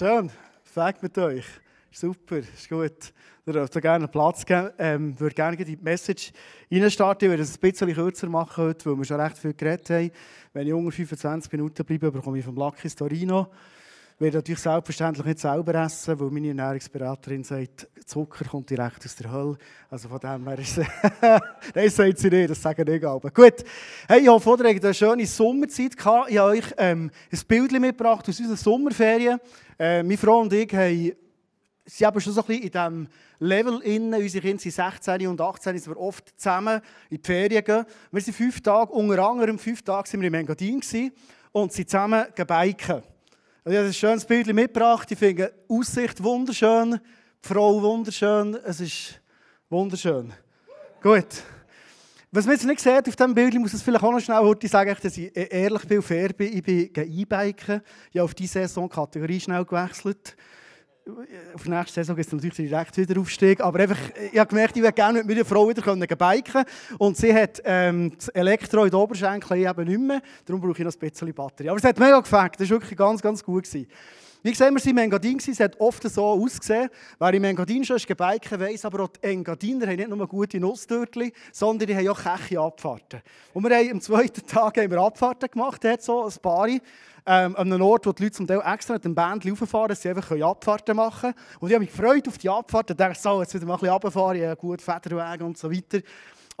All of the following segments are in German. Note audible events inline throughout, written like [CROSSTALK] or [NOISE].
Schön, Fakt mit euch. Super, ist gut. Ihr dürft gerne Platz geben. Ähm, würde gerne die Message reinstarten. Ich werde es ein bisschen kürzer machen heute, weil wir schon recht viel geredet haben. Wenn ich unter 25 Minuten bleibe, bekomme ich vom Lucky Storino. Werde natürlich selbstverständlich nicht selber essen, weil meine Ernährungsberaterin sagt, Zucker kommt direkt aus der Hölle. Also von dem her ist es... [LAUGHS] Nein, sagt sie nicht, das sagen nicht alle. Gut, hey, ich hoffe, ihr hattet eine schöne Sommerzeit. Ich habe euch ähm, ein Bild mitgebracht aus unseren Sommerferien. Äh, meine Frau und ich haben sie haben schon so ein bisschen in diesem Level innen. Unsere Kinder sind 16 und 18, sind wir oft zusammen in die Ferien gehen. Wir sind fünf Tage, unter anderem fünf Tage sind wir in Engadin und sind zusammen gebiken. Ich habe ein schönes Bild mitgebracht. Ich finde die Aussicht wunderschön, die Frau wunderschön. Es ist wunderschön. Gut. Was man jetzt nicht sieht auf diesem Bild, ich muss es vielleicht auch noch schnell heute sagen, dass ich ehrlich bin und fair bin. Ich bin E-Biken. Ich habe auf diese Saison Kategorie schnell gewechselt auf die nächste Saison gibt es natürlich direkt wieder Aufstieg. Aber einfach, ich habe gemerkt, ich würde gerne mit meiner Frau wieder können biken Und sie hat ähm, das Elektro in den Oberschenkeln eben nicht mehr. Darum brauche ich noch ein bisschen Batterie. Aber es hat mega gefällt. Das war wirklich ganz, ganz gut. Gewesen. Wie gesagt, wir waren in Engadin, es hat oft so ausgesehen. Wer im Engadin schon gebiken weiss, aber auch die Engadiner haben nicht nur gute Nussdörtchen, sondern die haben auch Keche Abfahrten. Und wir haben am zweiten Tag haben wir Abfahrten gemacht, hat so ein paar ähm, an einem Ort, wo die Leute zum Teil extra mit dem Band rauffahren, dass sie einfach Abfahrten machen können. Und ich habe mich gefreut auf die Abfahrten, dachte so, jetzt wieder mal ein bisschen runterfahren, ja, gut, Federwagen und so weiter.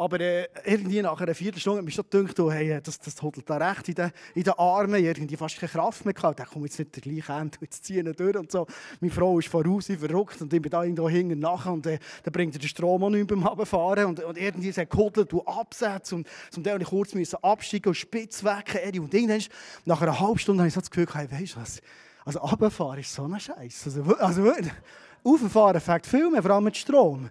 Aber äh, irgendwie nach einer Viertelstunde habe ich schon gedacht, oh, hey, das, das hodelt da recht in den, in den Armen. Ich irgendwie fast keine Kraft mehr gehabt. Ich dachte, komm, jetzt nicht der gleiche Ende, jetzt ziehen wir durch und so. Meine Frau ist voraus, ich verrückt und ich bin da irgendwo hinten nachher und äh, dann bringt er den Strom auch nicht beim Runterfahren und, und irgendwie sagt gehudelt und absetzt und zum Teil kurz müssen absteigen und spitz weg. Und irgendwann, nach einer halben Stunde habe ich so das Gefühl, hey, weißt du was, also runterfahren ist so ein Scheiß. Also, also Auffahren [LAUGHS] fängt viel mehr, vor allem mit Strom.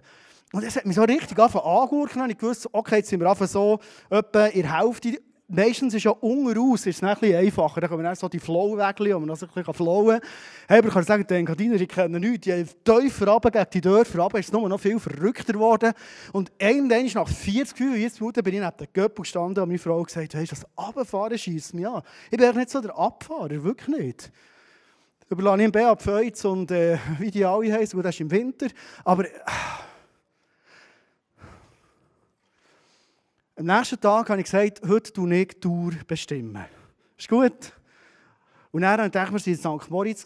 Und das hat mich so richtig angehört. Ich wusste, okay, jetzt sind wir einfach so etwa in der Hälfte. Meistens ist ja unten raus ist es ein bisschen einfacher. Da können wir dann so die Flow-Wägel, wo man also ein bisschen flowen kann. Hey, aber ich kann sagen, die Engadiner, die kennen nichts. Die tiefer runter gegen die Dörfer runter ist es nur noch viel verrückter geworden. Und irgendwann nach 40, 45 Minuten bin ich neben dem Göppel gestanden und meine Frau gesagt, hey, das Abfahren schießt mich an. Ich bin nicht so der Abfahrer, wirklich nicht. Überlasse ich im Beat und äh, wie die alle heißen, das ist im Winter. Aber... Am nächsten Tag habe ich gesagt, heute tue ich die Tour bestimmen. Ist gut? Und dann dachte ich, wir waren in St. Moritz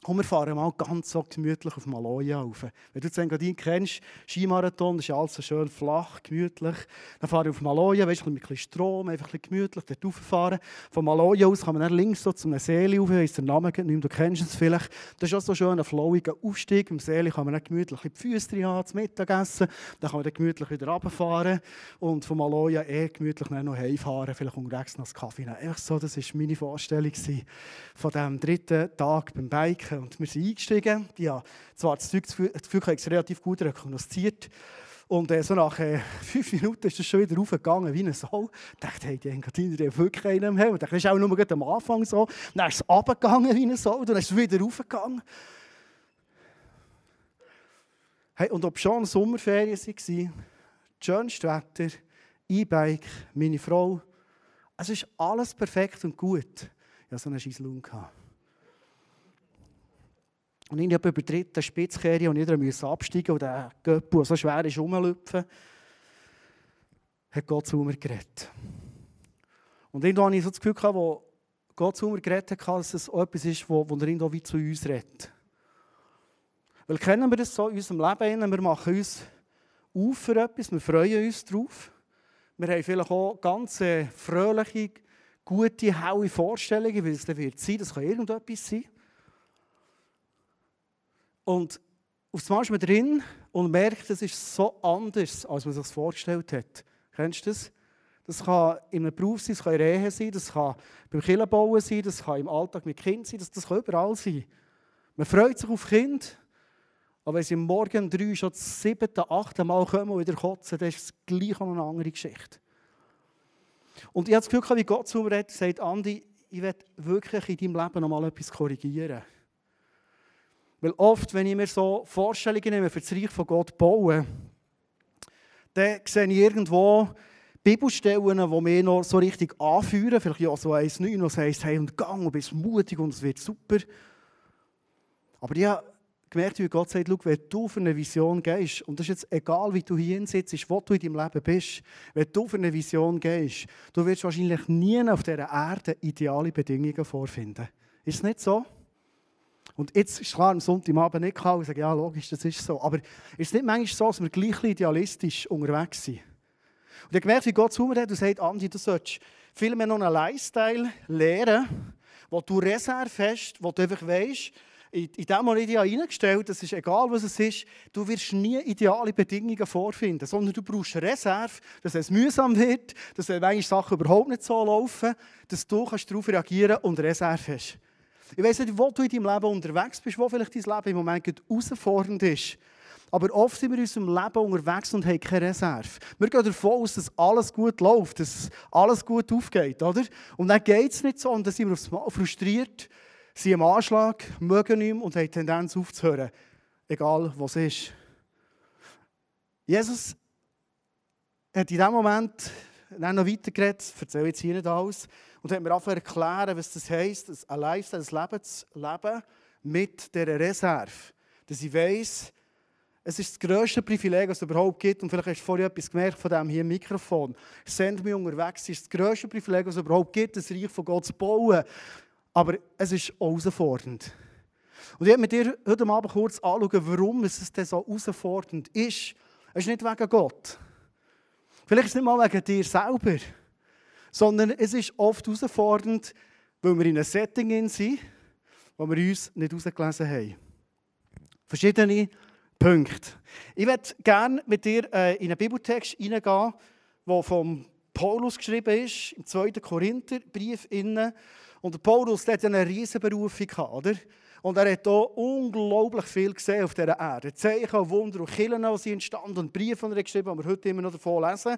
Komm, wir fahren mal ganz so gemütlich auf Maloja rauf. Wenn du Engadin kennst, Skimarathon, das ist alles so schön flach, gemütlich. Dann fahre ich auf Maloja, weißt, mit ein bisschen Strom, einfach ein bisschen gemütlich dort rauffahren. Von Maloja aus kann man dann links so zu einem See rauf, ist der Name nicht mehr, du kennst es vielleicht. Das ist auch so schön ein flowiger Aufstieg. Im See kann man dann gemütlich die Füße drin haben, zum Mittagessen. Dann kann man dann gemütlich wieder runterfahren und von Maloja eh gemütlich noch heimfahren, vielleicht unterwegs noch einen Kaffee nehmen. Einfach so, das war meine Vorstellung von diesem dritten Tag beim Bike merken. Und wir sind eingestiegen. Ja, zwar das Zeug, das Gefühl, ich relativ gut rekognosziert. Und äh, so nach äh, [LAUGHS] fünf Minuten ist es schon wieder raufgegangen wie ein Sau. Ich dachte, hey, die Engadiner haben wirklich einen im Helm. Ich dachte, das ist auch nur am Anfang so. Dann ist es runtergegangen wie ein Sau, dann ist es wieder raufgegangen. Hey, und ob schon Sommerferien waren, schönste Wetter, E-Bike, meine Frau, es ist alles perfekt und gut. Ich hatte so einen Scheißlung. Und ich habe über die dritte Spitzkehre und jeder musste absteigen und der Göppel, der so schwer ist, rumlüpfen, hat Gott zu mir geredet. Und irgendwann hatte ich so das Gefühl, wo Gott zu mir geredet hat, dass es auch etwas ist, wo, wo er irgendwo wie zu uns redet. Weil kennen wir das so in unserem Leben, wir machen uns auf für etwas, wir freuen uns darauf. Wir haben vielleicht auch ganz äh, fröhliche, gute, helle Vorstellungen, wie es dann wird sein. Das kann irgendetwas sein. Und auf einmal ist man drin und merkt, es ist so anders, als man sich das vorgestellt hat. Kennst du das? Das kann in einem Beruf sein, das kann in der Ehe sein, das kann beim Killenbauen sein, das kann im Alltag mit Kind sein, das, das kann überall sein. Man freut sich auf Kind, aber wenn sie morgen drei schon das siebte, achte Mal kommen und wieder kotzen, dann ist es gleich noch eine andere Geschichte. Und ich habe das Gefühl, wie Gott zu mir redet, sagt, Andi, ich werde wirklich in deinem Leben noch mal etwas korrigieren. Weil oft, wenn ich mir so Vorstellungen nehme, für das Reich von Gott bauen, dann sehe ich irgendwo Bibelstellen, die mich noch so richtig anführen. Vielleicht ja so 1,9, was heisst, hey, und gang und bist mutig und es wird super. Aber ich habe gemerkt, wie Gott sagt, wenn du für eine Vision gehst, und das ist jetzt egal, wie du hier sitzt, wo du in deinem Leben bist, wenn du für eine Vision gehst, du wirst wahrscheinlich nie auf dieser Erde ideale Bedingungen vorfinden. Ist es nicht so? Und jetzt ist klar, am Sonntagabend nicht kalt und sagen, ja, logisch, das ist so. Aber ist es nicht manchmal so, dass wir gleich idealistisch unterwegs sind? Und ich habe gemerkt, wie Gott zu mir hat und sagt, Andi, du solltest vielmehr noch einen Lifestyle lernen, wo du Reserve hast, wo du einfach weißt, in, in dem Moment ich reingestellt das ist egal, was es ist, du wirst nie ideale Bedingungen vorfinden, sondern du brauchst Reserve, dass es mühsam wird, dass manchmal Sachen überhaupt nicht so laufen, dass du darauf reagieren kannst und Reserve hast. Ich weiß nicht, wo du in deinem Leben unterwegs bist, wo vielleicht dein Leben im Moment herausfordernd ist. Aber oft sind wir in unserem Leben unterwegs und haben keine Reserve. Wir gehen davon aus, dass alles gut läuft, dass alles gut aufgeht. Oder? Und dann geht es nicht so und dann sind wir frustriert sind am Anschlag, mögen mehr und haben die Tendenz aufzuhören. Egal, was ist. Jesus hat in diesem Moment dann noch weitergeredet, ich erzähle jetzt hier nicht alles, und hat mir einfach erklären, was das heisst, ein Lifestyle, ein Leben zu leben mit dieser Reserve. Dass ich weiss, es ist das grösste Privileg, das es überhaupt gibt. Und vielleicht hast du vorhin etwas gemerkt von dem hier Mikrofon. Send mich unterwegs. Es ist das grösste Privileg, das es überhaupt gibt, das Reich von Gott zu bauen. Aber es ist herausfordernd. Und ich werde mit dir heute Abend kurz anschauen, warum es denn so herausfordernd ist. Es ist nicht wegen Gott. Vielleicht ist es nicht mal wegen dir selber. Sondern es ist oft herausfordernd, weil wir in einem Setting sind, wo wir uns nicht herausgelesen haben. Verschiedene Punkte. Ich würde gerne mit dir äh, in einen Bibeltext hineingehen, der vom Paulus geschrieben ist, im 2. Korintherbrief. Und der Paulus der hat eine riesige Berufung oder? Und er hat hier unglaublich viel gesehen auf dieser Erde. Zeichen, Wunder und Kirchen, die entstanden und Briefe, die er geschrieben hat, die wir heute immer noch davon lesen.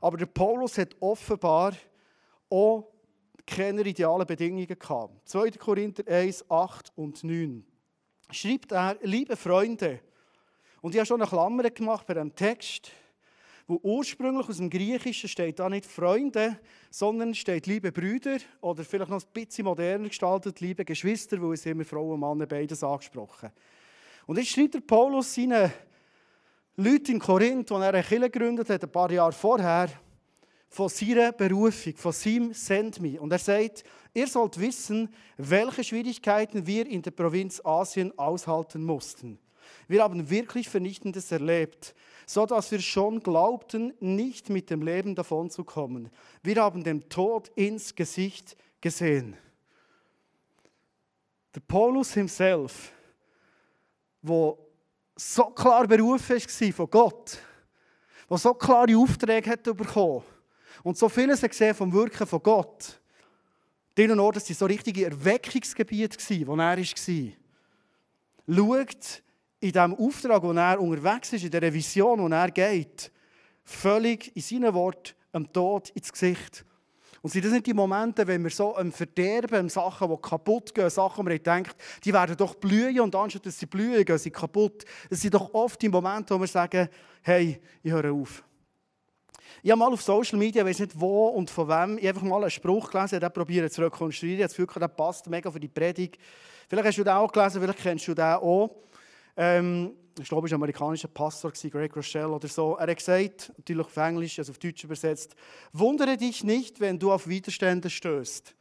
Aber der Paulus hat offenbar auch keine idealen Bedingungen gehabt. 2. Korinther 1, 8 und 9. Schreibt er, liebe Freunde, und ich habe schon eine Klammer gemacht bei diesem Text, wo ursprünglich aus dem Griechischen steht da nicht Freunde, sondern steht liebe Brüder oder vielleicht noch ein bisschen moderner gestaltet, liebe Geschwister, weil es immer Frauen und Männer beides angesprochen. Und jetzt schreibt der Paulus seinen Leuten in Korinth, als er eine Kirche gegründet hat, ein paar Jahre vorher, von seiner Berufung, von seinem Send Me. Und er sagt, ihr sollt wissen, welche Schwierigkeiten wir in der Provinz Asien aushalten mussten. Wir haben wirklich Vernichtendes erlebt so dass wir schon glaubten, nicht mit dem Leben davonzukommen. Wir haben dem Tod ins Gesicht gesehen. Der Paulus himself, wo so klar berufen war von Gott, wo so klare Aufträge hat bekommen und so vieles gesehen vom Wirken von Gott. Diesen Ort, das waren so richtige Erweckungsgebiete, wo er war. Schaut, in diesem Auftrag, wo er unterwegs ist, in der Vision, wo er geht, völlig in seinen Worten dem Tod ins Gesicht. Und sind das nicht die Momente, wenn wir so am Verderben, Sachen, die kaputt gehen, Sachen, wo man denkt, die werden doch blühen und anstatt dass sie blühen, gehen sie kaputt. Das sind doch oft die Momente, wo wir sagen, hey, ich höre auf. Ich habe mal auf Social Media, ich weiß nicht wo und von wem, ich einfach mal einen Spruch gelesen, den probieren zu rekonstruieren. Ich habe das Gefühl, der passt mega für die Predigt. Vielleicht hast du den auch gelesen, vielleicht kennst du den auch. Ähm, ich glaube, es war ein amerikanischer Pastor, Greg Rochelle oder so. Er hat gesagt, natürlich auf Englisch, also auf Deutsch übersetzt: Wundere dich nicht, wenn du auf Widerstände stößt.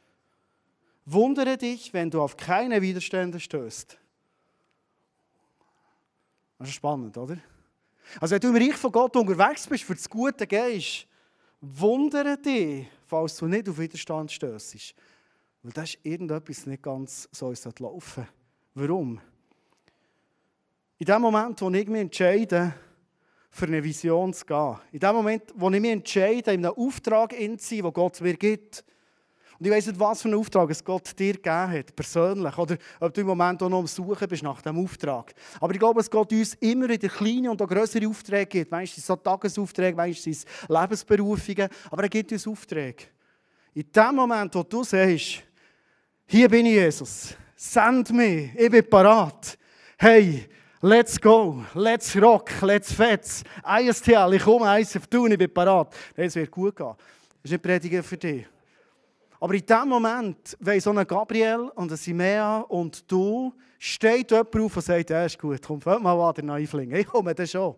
Wundere dich, wenn du auf keine Widerstände stößt. Das ist spannend, oder? Also, wenn du im Reich von Gott unterwegs bist, für das Gute gehst, wundere dich, falls du nicht auf Widerstand stößt. Weil das ist irgendetwas nicht ganz so, es laufen Warum? In dem Moment, wo ich mich entscheide, für eine Vision zu gehen, in dem Moment, wo ich mich entscheide, in einem Auftrag zu sein, den Gott mir gibt, und ich weiß nicht, was für einen Auftrag es Gott dir gegeben hat, persönlich, oder ob du im Moment auch noch am Suchen bist nach diesem Auftrag. Aber ich glaube, dass Gott uns immer wieder kleine und auch größere Aufträge gibt. Es so Tagesaufträge, es Lebensberufungen, aber er gibt uns Aufträge. In dem Moment, wo du sagst, hier bin ich Jesus, send mich, ich bin parat. Hey, Let's go, let's rock, let's fetz. ISTL, ich komme, ISF tun, ich bin parat. Das wird gut gehen. Das ist nicht Predigen für dich. Aber in dem Moment, wenn so ein Gabriel und ein Simea und du, steht jemand auf und sagt, ja, ist gut, komm, fällt mal an, der Neufling, ich komme dann schon.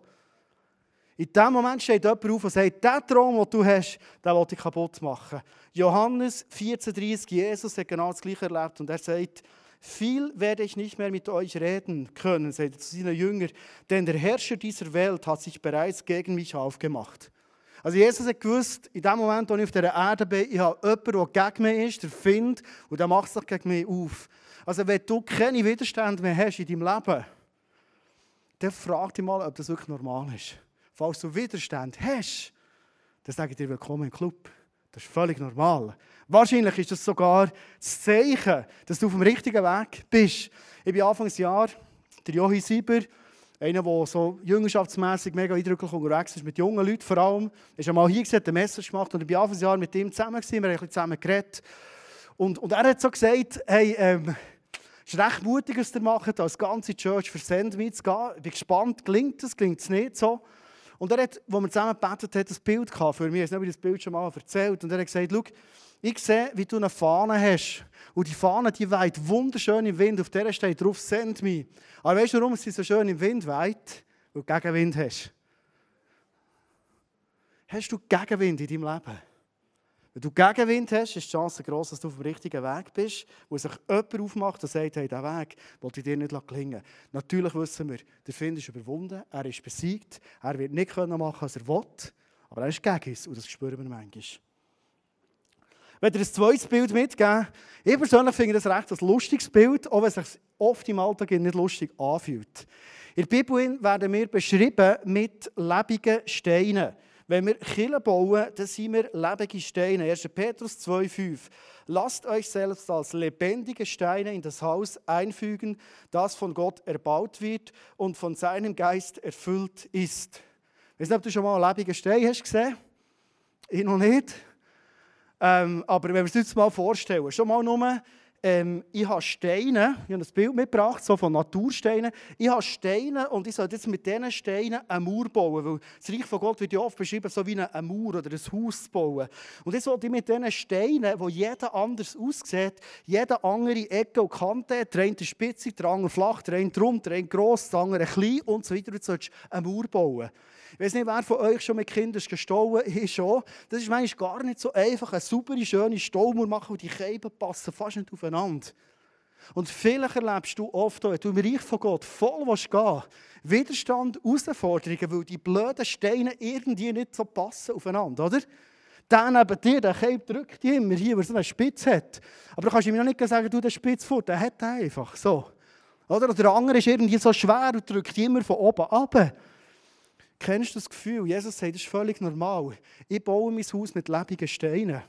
In dem Moment steht jemand auf und sagt, der Traum, den du hast, den will ich kaputt machen. Johannes 14,30, Jesus hat genau das Gleiche erlebt und er sagt, viel werde ich nicht mehr mit euch reden können, sagt er zu seinen Jüngern, denn der Herrscher dieser Welt hat sich bereits gegen mich aufgemacht. Also Jesus hat gewusst, in dem Moment, wo ich auf dieser Erde bin, ich habe jemanden, der gegen mich ist, der Find, und der macht sich gegen mich auf. Also wenn du keine Widerstände mehr hast in deinem Leben, dann frag dich mal, ob das wirklich normal ist. Falls du Widerstand hast, dann sage ich dir willkommen im Club. Das ist völlig normal. Wahrscheinlich ist das sogar das Zeichen, dass du auf dem richtigen Weg bist. Ich bin Anfangsjahr, der Jochi Sieber, einer, der so jüngerschaftsmässig mega eindrücklich unterwegs ist, mit jungen Leuten vor allem, ist einmal hier gesehen, eine Message gemacht und ich bin Anfangsjahr mit ihm zusammen gewesen, wir haben ein bisschen zusammen geredet. Und, und er hat so gesagt, hey, ähm, es ist recht mutig, was ihr macht, als ganze Church für Sandwich zu. Ich bin gespannt, gelingt es, gelingt es nicht so. Und er hat, als wir zusammen gebetet haben, ein Bild gehabt für mich. Ich habe das Bild schon mal erzählt. Und er hat gesagt, schau, ich sehe, wie du eine Fahne hast. Und die Fahne, die weht wunderschön im Wind. Auf der steht drauf, send me. Aber weißt du, warum sie so schön im Wind weht? Weil du Gegenwind hast. Hast du Gegenwind in deinem Leben? Wenn du Gegenwind hast, ist die Chance groß, dass du auf dem richtigen Weg bist, wo sich jemand aufmacht und sagt, hey, diesen Weg wollte ich dir nicht gelingen. Natürlich wissen wir, der Find ist überwunden, er ist besiegt, er wird nicht machen können was er will, aber er ist gegen uns und das spüren wir manchmal. Ich werde dir ein zweites Bild mitgeben. Ich persönlich finde das recht ein lustiges Bild, auch wenn es sich oft im Alltag nicht lustig anfühlt. In der Bibel werden wir beschrieben mit lebenden Steinen. Wenn wir Kirchen bauen, dann sind wir lebendige Steine. 1. Petrus 2,5. Lasst euch selbst als lebendige Steine in das Haus einfügen, das von Gott erbaut wird und von seinem Geist erfüllt ist. Ich weiß nicht, ob du schon mal einen lebendigen Stein hast gesehen. Ich noch nicht. Ähm, aber wenn wir uns jetzt mal vorstellen, schon mal nur ähm, ich habe Steine, ich habe ein Bild mitgebracht, so von Natursteinen. Ich habe Steine und ich soll jetzt mit diesen Steinen eine Mauer bauen, weil das Reich von Gott wird ja oft beschrieben, so wie eine Mauer oder ein Haus zu bauen. Und jetzt sollte ich mit diesen Steinen, wo jeder anders aussieht, jede andere Ecke und Kante, der eine spitzig, der andere flach, der eine drum, der eine gross, der andere klein und so weiter, du sollst eine Mauer bauen. Ich weiß nicht, wer von euch schon mit Kindern gestohlen ist. Das ist manchmal gar nicht so einfach, eine saubere, schöne Staumauer machen, und die Käben passen fast nicht aufeinander. Und vielleicht erlebst du oft, wenn du im Reich von Gott voll gehen willst, Widerstand, Herausforderungen, weil die blöden Steine irgendwie nicht so passen aufeinander, oder? Der neben dir, der Cape drückt immer hier, weil er so eine Spitze hat. Aber du kannst ihm noch nicht sagen, du, der Spitz fort, der hat einfach so. Oder? Der andere ist irgendwie so schwer und drückt immer von oben ab. Kennst du das Gefühl? Jesus sagt, das ist völlig normal. Ich baue mein Haus mit lebenden Steinen.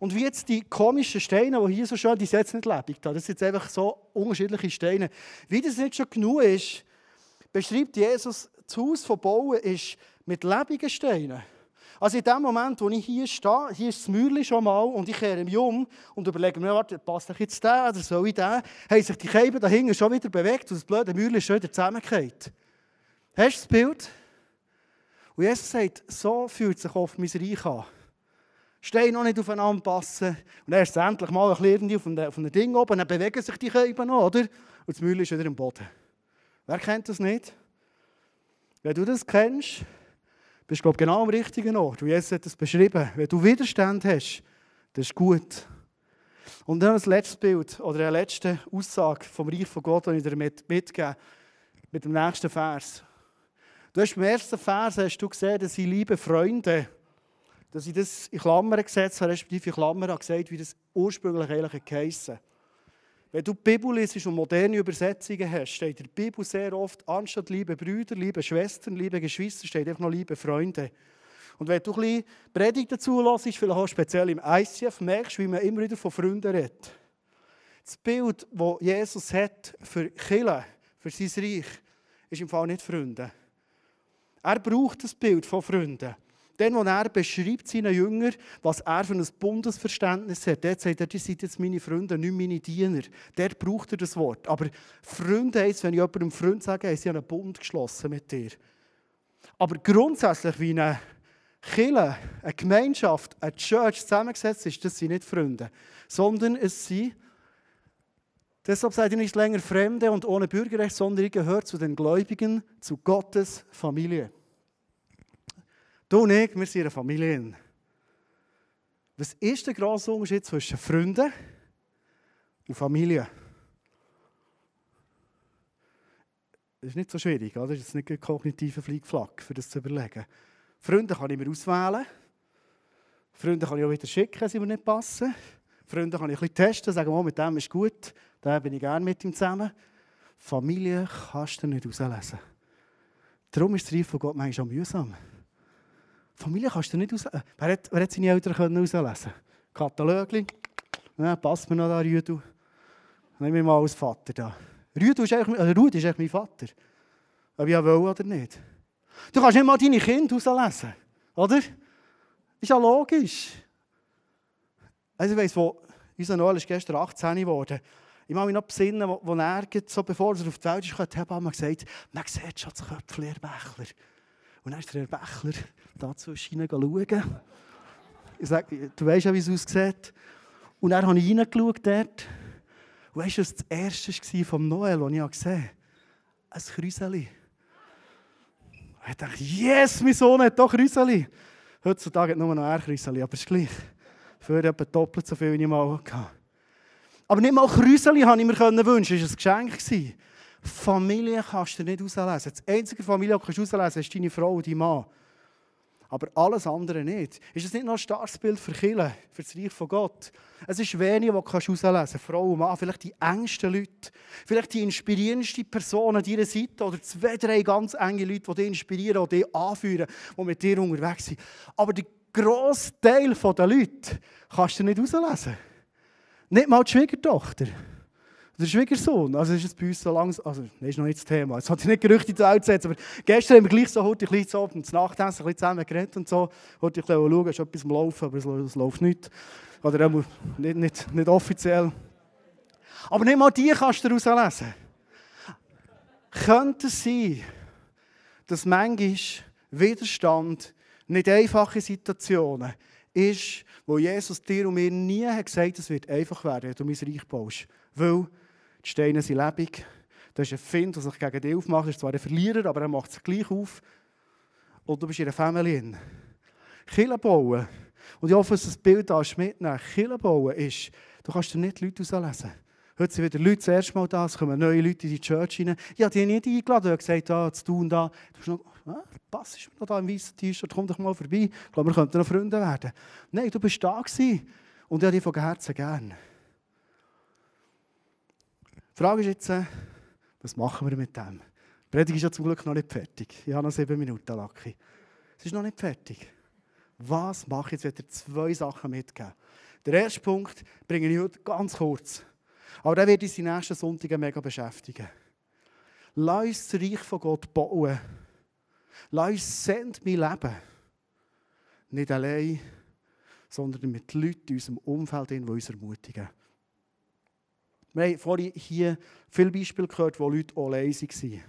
Und wie jetzt die komischen Steine, die hier so schön, die sind jetzt nicht lebendig da. Das sind jetzt einfach so unterschiedliche Steine. Wie das nicht schon genug ist, beschreibt Jesus, das Haus von Bauen ist mit lebenden Steinen. Also in dem Moment, wo ich hier stehe, hier ist das Mäuerchen schon mal und ich kehre mich um und überlege mir, warte, passt ich jetzt der oder soll ich den? Haben sich die Käben da hinten schon wieder bewegt und das blöde Mäuerchen ist schon wieder zusammengefallen. Hast du das Bild? Und Jesus sagt, so fühlt sich oft mein Reich an. Steine noch nicht aufeinander passen. Und erst endlich mal ein bisschen auf dem, auf Ding oben, dann bewegen sich die Käben noch, oder? Und das Müll ist wieder im Boden. Wer kennt das nicht? Wenn du das kennst, bist du glaube genau am richtigen Ort. Und Jesus hat das beschrieben. Wenn du Widerstand hast, das ist gut. Und dann das letzte Bild oder eine letzte Aussage vom Reich von Gott, die ich dir mitgebe, mit dem nächsten Vers. Du hast im ersten Vers hast du gesehen, dass ich liebe Freunde, dass ich das in Klammern gesetzt habe, respektive in Klammern gesagt, wie das ursprünglich eigentlich geheissen Wenn du die Bibel liest und moderne Übersetzungen hast, steht in der Bibel sehr oft, anstatt liebe Brüder, liebe Schwestern, liebe Geschwister, steht einfach noch liebe Freunde. Und wenn du ein bisschen Predigt dazu lässt, vielleicht auch speziell im ICF, merkst du, wie man immer wieder von Freunden redet. Das Bild, das Jesus hat für Kille, für sein Reich, ist im Fall nicht Freunde. Er braucht das Bild von Freunden. Dann, wo er beschreibt seinen Jünger, was er für ein Bundesverständnis hat, dort sagt er, die sind jetzt meine Freunde, nicht meine Diener. Dort braucht er das Wort. Aber Freunde heisst, wenn ich jemandem Freund sage, haben sie einen Bund geschlossen mit dir. Aber grundsätzlich wie eine Kille, eine Gemeinschaft, eine Church zusammengesetzt ist, das sind nicht Freunde, sondern es sind, deshalb seid ihr nicht länger Fremde und ohne Bürgerrecht, sondern ihr gehört zu den Gläubigen, zu Gottes Familie. Du und ich, wir sind eine Familie. Was ist der grosse Unterschied zwischen Freunden und Familie? Das ist nicht so schwierig, oder? das ist nicht ein kognitiver Fliegflack, für das zu überlegen. Freunde kann ich mir auswählen. Freunde kann ich auch wieder schicken, sie mir nicht passen. Freunde kann ich ein bisschen testen, sagen, oh, mit dem ist gut, da bin ich gerne mit ihm zusammen. Familie kannst du nicht auslesen. Darum ist das Reich von Gott manchmal auch mühsam. Familie kannst du nicht auslesen. Wer hat, wer hat seine Eltern können auslesen Katalogli. Ja, passt mir noch da, Rüdu. Nehmen wir mal als Vater da. Rüdu ist eigentlich, also Rudi ist eigentlich mein Vater. Ob ich will oder nicht. Du kannst nicht mal deine Kinder auslesen. Oder? Ist ja logisch. Also ich weiss, wo unser Noel ist gestern 18 geworden. Ich mag mich noch besinnen, wo, wo er, so bevor er auf die Welt ist, hat Hebamme gesagt, man sieht schon das Köpfchen, Bächler. Und dann ist der Herr Bächler dazu schauen. Ich sage, du weißt ja, wie es aussieht. Und dann habe ich reingeschaut dort. Und weißt du, das erste war vom Noel, das ich gesehen habe? Ein Krüseli. Und ich dachte, yes, mein Sohn hat doch Krüseli. Heutzutage hat nur noch ein Krüseli, aber es ist gleich. Für etwa doppelt so viel, wie ich mal hatte. Aber nicht mal Krüseli konnte ich mir wünschen, das war ein Geschenk. Familie kannst du nicht auslesen. Das einzige Familie, die du auslesen ist deine Frau und dein Mann. Aber alles andere nicht. Ist es nicht noch ein starkes Bild für Kirche, für das Reich von Gott? Es ist wenig, was du auslesen kannst. Frau und Mann, vielleicht die engsten Leute, vielleicht die inspirierendsten Personen an deiner Seite oder zwei, drei ganz enge Leute, die dich inspirieren, die dich anführen, die mit dir unterwegs sind. Aber der grosse Teil der Leute kannst du nicht auslesen. Nicht mal die Schwiegertochter. Der Schwiegersohn, also ist jetzt bei uns so langsam, also das ist noch nicht das Thema, jetzt hat ich nicht Gerüchte die Welt gesetzt, aber gestern haben wir gleich so heute ein bisschen so und Nachtessen ein bisschen zusammen geredet und so, heute ich schauen, ist etwas am Laufen, aber es läuft nicht. Oder nicht, nicht, nicht offiziell. Aber nicht mal die kannst du daraus lesen. Könnte es sein, dass manchmal Widerstand, nicht einfache Situationen, ist, wo Jesus dir und mir nie hat gesagt, es wird einfach werden, wenn du mein Reich baust. Weil die Steine sind lebendig. Das ist ein Find, der sich gegen dich aufmacht. Er ist zwar ein Verlierer, aber er macht sich gleich auf. Und du bist in einer Familie. Kille bauen. Und ich hoffe, dass das Bild da mitnehmen. Kille bauen ist, du kannst dir nicht Leute auslesen. Heute sind wieder Leute das erste Mal da, es kommen neue Leute in die Church rein. Ich habe die nicht eingeladen, ich habe gesagt, ah, zu tun da. Du bist noch, ah, passt du noch da im weißen T-Shirt, komm doch mal vorbei. Ich glaube, wir könnten noch Freunde werden. Nein, du bist da gewesen. Und ich habe dich von Herzen gern. Die Frage ist jetzt, äh, was machen wir mit dem? Die Predigt ist ja zum Glück noch nicht fertig. Ich habe noch sieben Minuten, Lucky. Es ist noch nicht fertig. Was mache ich jetzt? Ich werde zwei Sachen mitgeben. Der erste Punkt bringe ich heute ganz kurz. Aber der wird uns die nächsten Sonntage mega beschäftigen. Lass uns das Reich von Gott bauen. Lass uns send mein Leben. Nicht allein, sondern mit Leuten in unserem Umfeld, die uns ermutigen. Wir haben vorhin hier viele Beispiele gehört, wo Leute auch leise waren.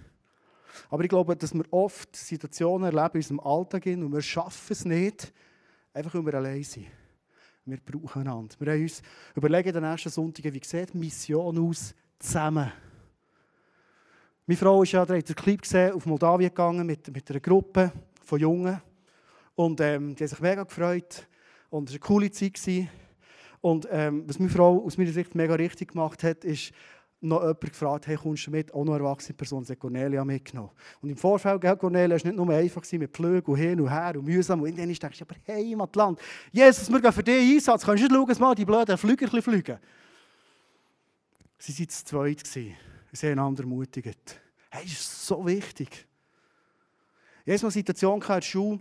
Aber ich glaube, dass wir oft Situationen erleben in unserem Alltag und wir schaffen es nicht, einfach weil wir allein sind. Wir brauchen einander. Wir haben uns überlegt, den nächsten Sonntag, wie sieht Mission aus, zusammen. Meine Frau ist ja, hat den Clip gesehen, auf Moldawien gegangen mit, mit einer Gruppe von Jungen. Und ähm, die haben sich mega gefreut. Und es war eine coole Zeit. Gewesen. Und ähm, was meine Frau aus meiner Sicht mega richtig gemacht hat, ist, noch jemand gefragt, hey, kommst du mit? Auch noch erwachsene Person, sie hat Cornelia mitgenommen. Und im Vorfeld, gell, Cornelia, war nicht nur einfach mit Pflügen und hin und her und mühsam. Und dann denkst du, aber hey, Land, Jesus, wir gehen für dich Einsatz. Kannst du nicht schauen, mal die blöden Flüger fliegen? Sie waren zu zweit. Sie haben einander ermutigt. Hey, das ist so wichtig. Ich hatte eine Situation in der Schule,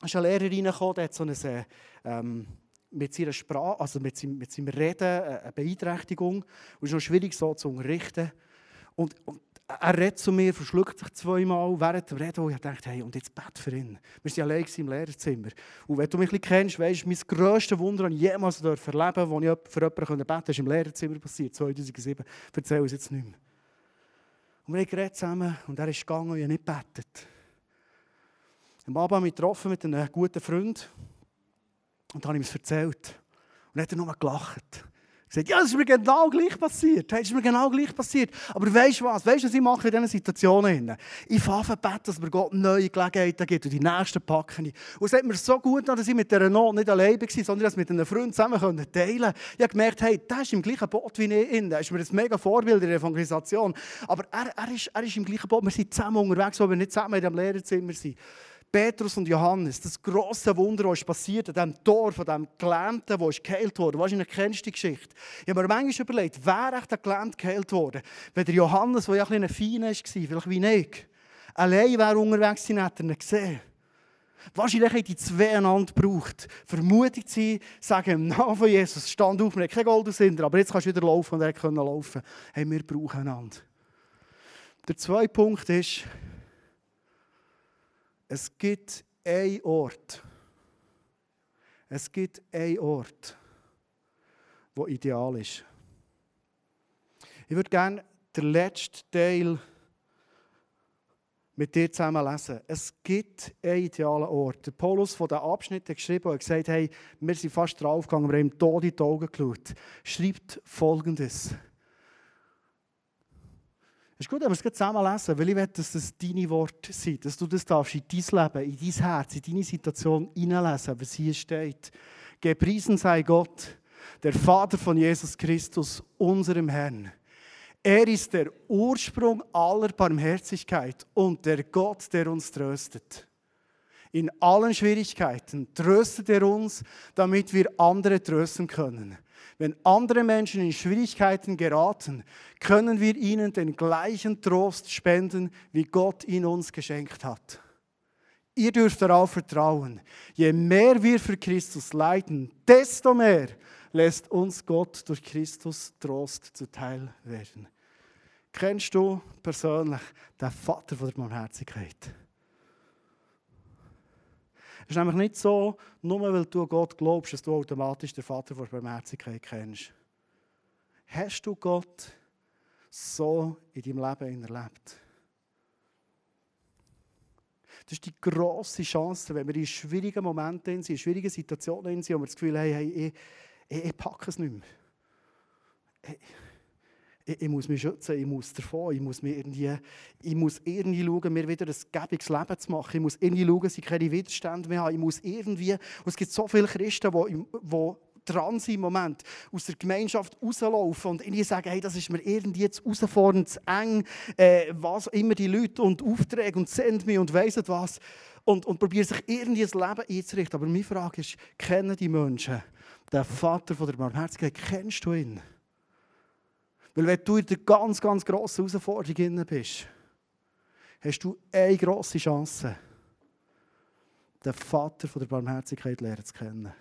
da eine Lehrerin die hat so eine, ähm, mit seiner Sprache, also mit seinem, mit seinem Reden äh, eine Beeinträchtigung. Und es ist noch schwierig so zu unterrichten. Und, und er redet zu mir, verschluckt sich zweimal während dem Reden, und ich dachte, hey, und jetzt bett für ihn. Wir sind allein im Lehrerzimmer. Und wenn du mich ein kennst, weißt du, mein grösstes Wunder, das ich jemals erleben durfte, wo ich für jemanden beten konnte, ist im Lehrerzimmer passiert, 2007. Ich erzähle es jetzt nicht mehr. Und wir haben zusammen und er ist gegangen und ich habe nicht gebetet. Am Abend habe ich mich getroffen mit einem guten Freund und dann habe ich ihm es erzählt. Und dann hat er nur gelacht gesagt, ja, das ist mir genau gleich passiert. Das ist mir genau gleich passiert. Aber weißt du was? Weißt du, was ich mache in diesen Situationen? Ich fange an beten, dass mir Gott neue Gelegenheiten gibt und die nächsten packen ich. Und es hat mir so gut getan, dass ich mit dieser Not nicht allein war, sondern dass mit einem Freund zusammen teilen konnte. Ich habe gemerkt, hey, der ist im gleichen Boot wie ich. Der ist mir ein mega Vorbild in der Evangelisation. Aber er, er, ist, er ist im gleichen Boot. Wir sind zusammen unterwegs, wo wir nicht zusammen in dem Lehrerzimmer sind. Petrus und Johannes, das große Wunder, was passiert an diesem Tor von diesem Gelähmten, der geheilt wurde. Wahrscheinlich kennst du die Geschichte. Ich habe mir manchmal überlegt, wer echt der Gelähmte geheilt wurde. Wenn der Johannes, der ja ein bisschen fein war, vielleicht wie ich, allein wäre unterwegs gewesen, hätte er ihn gesehen. Wahrscheinlich haben die zwei einander gebraucht. Vermutet sie, sagen im Namen von Jesus, stand auf, wir haben kein Gold aus aber jetzt kannst du wieder laufen und er kann laufen. Hey, wir brauchen einander. Der zweite Punkt ist, es gibt einen Ort. Es gibt einen Ort, wo ideal ist. Ich würde gerne den letzten Teil mit dir zusammen lesen. Es gibt einen idealen Ort. Der Paulus von diesem Abschnitt hat geschrieben und gesagt, hey, wir sind fast draufgegangen, wir haben ihm Tod in die Augen geschaut. Schreibt Folgendes. Ist gut, wir es zusammen lesen, weil ich will, dass das deine Worte sind, dass du das darfst in dein Leben, in dein Herz, in deine Situation hineinlesen, was hier steht. Gepriesen sei Gott, der Vater von Jesus Christus, unserem Herrn. Er ist der Ursprung aller Barmherzigkeit und der Gott, der uns tröstet. In allen Schwierigkeiten tröstet er uns, damit wir andere trösten können. Wenn andere Menschen in Schwierigkeiten geraten, können wir ihnen den gleichen Trost spenden, wie Gott ihn uns geschenkt hat. Ihr dürft darauf vertrauen. Je mehr wir für Christus leiden, desto mehr lässt uns Gott durch Christus Trost zuteil werden. Kennst du persönlich den Vater von der Barmherzigkeit? Es ist nämlich nicht so, nur weil du Gott glaubst, dass du automatisch den Vater vor Barmherzigkeit kennst. Hast du Gott so in deinem Leben erlebt? Das ist die grosse Chance, wenn wir in schwierigen Momenten sind, in schwierigen Situationen sind, wo wir das Gefühl haben, hey, ich, ich, ich packe es nicht mehr. Ich, ich, ich, muss mich schützen, ich muss davon, ich muss, mir irgendwie, ich muss irgendwie schauen, mir wieder ein gäbiges Leben zu machen. Ich muss irgendwie schauen, dass ich keine Widerstände mehr habe. Ich muss irgendwie, es gibt so viele Christen, die, die dran sind im Moment, aus der Gemeinschaft rauslaufen und irgendwie sagen, hey, das ist mir irgendwie zu herausfordernd, zu eng, äh, was immer die Leute und Aufträge und senden mich und weiss was und, und probieren sich irgendwie das Leben einzurichten. Aber meine Frage ist, kennen die Menschen den Vater von der Barmherzigkeit, kennst du ihn? Weil wenn du in der ganz, ganz grossen Herausforderung bist, hast du eine grosse Chance, den Vater von der Barmherzigkeit lernen zu kennen.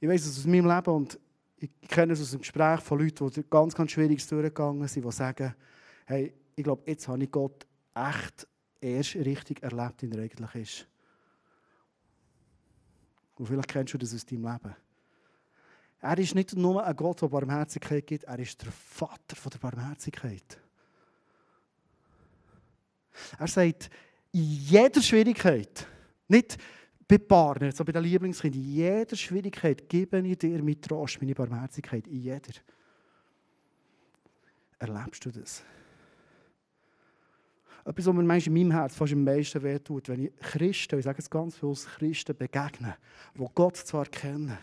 Ich weiß es aus meinem Leben und ich kenne es aus dem Gespräch von Leuten, die ganz, ganz schwierig durchgegangen sind, die sagen, hey, ich glaube, jetzt habe ich Gott echt erst richtig erlebt, wie er eigentlich ist. Und vielleicht kennst du das aus deinem Leben. Er ist nicht nur ein Gott, der Barmherzigkeit gibt, er ist der Vater der Barmherzigkeit. Er sagt, in jeder Schwierigkeit, nicht bei Partnern, sondern bei den Lieblingskindern, in jeder Schwierigkeit gebe ich dir mit Trost, meine Barmherzigkeit, in jeder. Erlebst du das? Etwas, was mir manchmal in meinem Herz fast am meisten wehtut, wenn ich Christen, ich sage es ganz bewusst, Christen begegne, die Gott zwar kennen,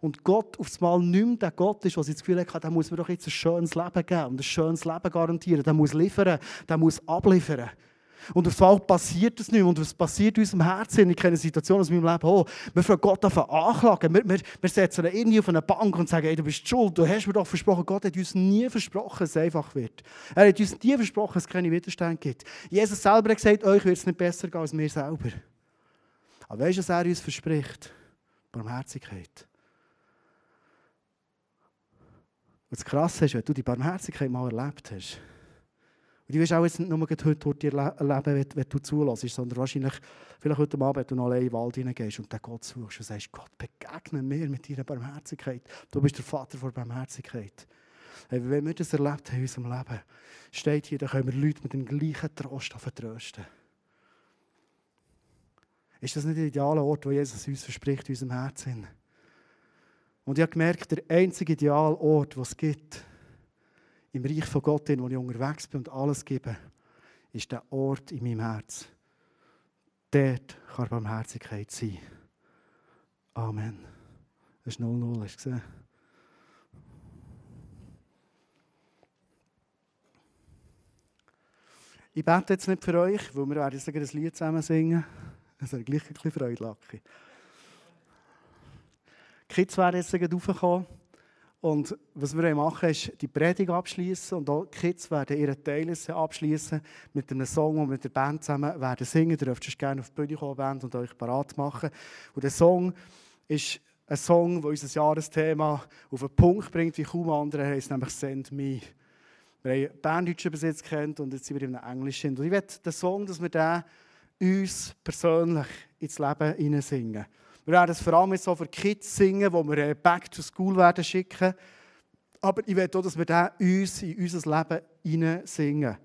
und Gott auf einmal nicht mehr der Gott ist, was ich das Gefühl habe, der muss mir doch jetzt ein schönes Leben geben und ein schönes Leben garantieren. Der muss liefern, der muss abliefern. Und auf einmal passiert das nicht mehr. Und was passiert in unserem Herzen? Ich kenne Situationen aus meinem Leben, oh, wir fangen Gott an anklagen. Wir, wir, wir setzen ihn irgendwie auf eine Bank und sagen, hey, du bist schuld, du hast mir doch versprochen. Gott hat uns nie versprochen, dass es einfach wird. Er hat uns nie versprochen, dass es keine Widerstände gibt. Jesus selber hat gesagt, euch wird es nicht besser gehen als mir selber. Aber weißt du, was er uns verspricht? Barmherzigkeit. Und das Krasse ist, wenn du die Barmherzigkeit mal erlebt hast, und die wirst auch jetzt nicht nur heute durch dir leben, wenn, wenn du zulässt, sondern wahrscheinlich vielleicht heute Abend, wenn du noch allein in den Wald hineingehst und den Gott suchst und sagst, Gott, begegne mir mit deiner Barmherzigkeit. Du bist der Vater der Barmherzigkeit. Hey, wenn wir das erlebt haben in unserem Leben, steht hier, dann können wir Leute mit dem gleichen Trost vertrösten. Ist das nicht der ideale Ort, wo Jesus uns verspricht, in unserem Herzen? Und ich habe gemerkt, der einzige ideale Ort, den es gibt, im Reich von Gott, wo ich unterwegs bin und alles gebe, ist der Ort in meinem Herz. Dort kann Barmherzigkeit sein. Amen. Das ist 0-0, hast du gesehen? Ich bete jetzt nicht für euch, weil wir werden ein Lied zusammen singen. Ist gleich ein bisschen Freude. Kids werden jetzt raufkommen. Und was wir machen, ist die Predigt abschließen und auch die Kids werden ihre Teile abschließen mit einem Song, und mit der Band zusammen werden singen. Ihr dürft gerne auf die Bühne kommen, Band, und euch parat machen. Und der Song ist ein Song, der unser Jahresthema auf den Punkt bringt, wie kaum andere heißt, nämlich Send Me. Wir haben Berndeutsch übersetzt kennt und jetzt sind wir einem Englischen. Und ich möchte den Song, dass wir den uns persönlich ins Leben hineinsingen. Wir werden es vor allem so für Kids singen, wo wir äh, Back to School werden schicken. Aber ich möchte auch, dass wir den uns in unser Leben hineinsingen.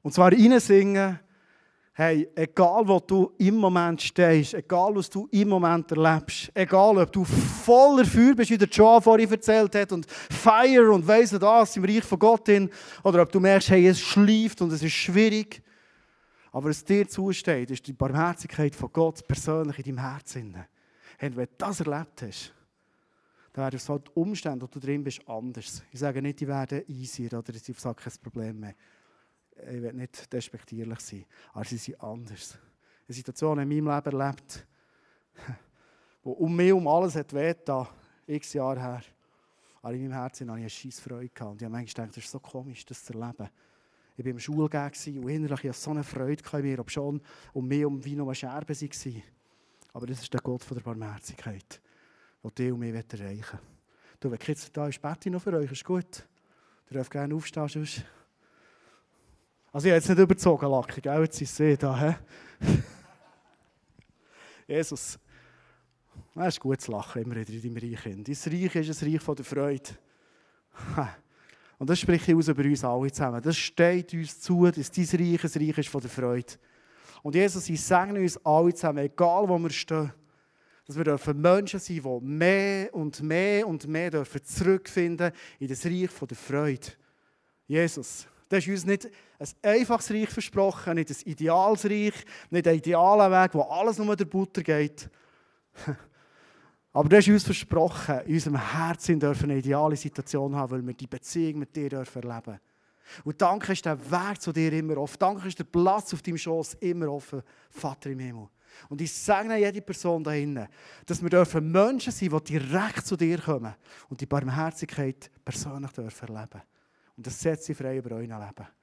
Und zwar hineinsingen, hey, egal wo du im Moment stehst, egal was du im Moment erlebst, egal ob du voller Feuer bist, wie der Joe vorhin erzählt hat, und Feier und weiss das im Reich von Gott hin, oder ob du merkst, hey, es schleift und es ist schwierig, aber was dir zusteht, ist die Barmherzigkeit von Gott persönlich in deinem Herzen. Hey, wenn du das erlebt hast, dann werden so die Umstände, wo du drin bist, anders. Ich sage nicht, die werden easier oder sie haben kein Problem mehr. Ich will nicht despektierlich sein, aber sie sind anders. Eine Situation in meinem Leben erlebt, wo um mich um alles hat wehgetan, x Jahre her. Aber in meinem Herzen hatte ich eine scheiß Freude. Und ich habe manchmal gedacht, das ist so komisch, das zu erleben. Ich war im Schulgehen und innerlich hatte so eine Freude in mir, ob schon um mich um wie noch Scherben waren. Aber das ist der Gott der Barmherzigkeit, der dich und mich erreichen will. Du, wenn jetzt da ist, bete noch für euch, ist gut. Ihr dürft gerne aufstehen, sonst. Also ich habe jetzt nicht überzogen, Lacky, gell? Jetzt ist es da, hä? [LAUGHS] Jesus, es ist gut zu lachen, immer wieder in deinem Reich. Dein Reich ist ein Reich von der Freude. Und das spreche ich aus über uns alle zusammen. Das steht uns zu, dass dein Reich ein Reich ist von der Freude. Und Jesus, ich segne uns alle zusammen, egal wo wir stehen, dass wir dürfen Menschen sein, die mehr und mehr und mehr dürfen zurückfinden in das Reich von der Freude. Jesus, das ist uns nicht ein einfaches Reich versprochen, nicht ein ideales Reich, nicht ein idealer Weg, wo alles nur der Butter geht. [LAUGHS] Aber du hast uns versprochen, in unserem Herzen dürfen eine ideale Situation haben, weil wir die Beziehung mit dir dürfen erleben Und danke ist der Weg zu dir immer offen. Danke ist der Platz auf deinem Schoß immer offen, Vater im Himmel. Und ich sage jede Person da hinten, dass wir dürfen Menschen sein, die direkt zu dir kommen und die Barmherzigkeit persönlich dürfen erleben. Und das setzt sie frei über euer Leben.